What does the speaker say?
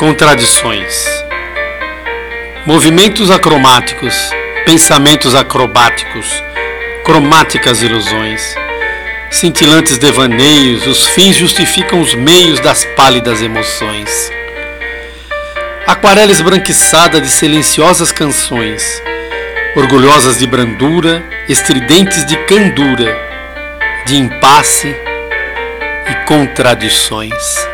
Contradições. Movimentos acromáticos, pensamentos acrobáticos, cromáticas ilusões, cintilantes devaneios, os fins justificam os meios das pálidas emoções. Aquarela esbranquiçada de silenciosas canções, orgulhosas de brandura, estridentes de candura, de impasse e contradições.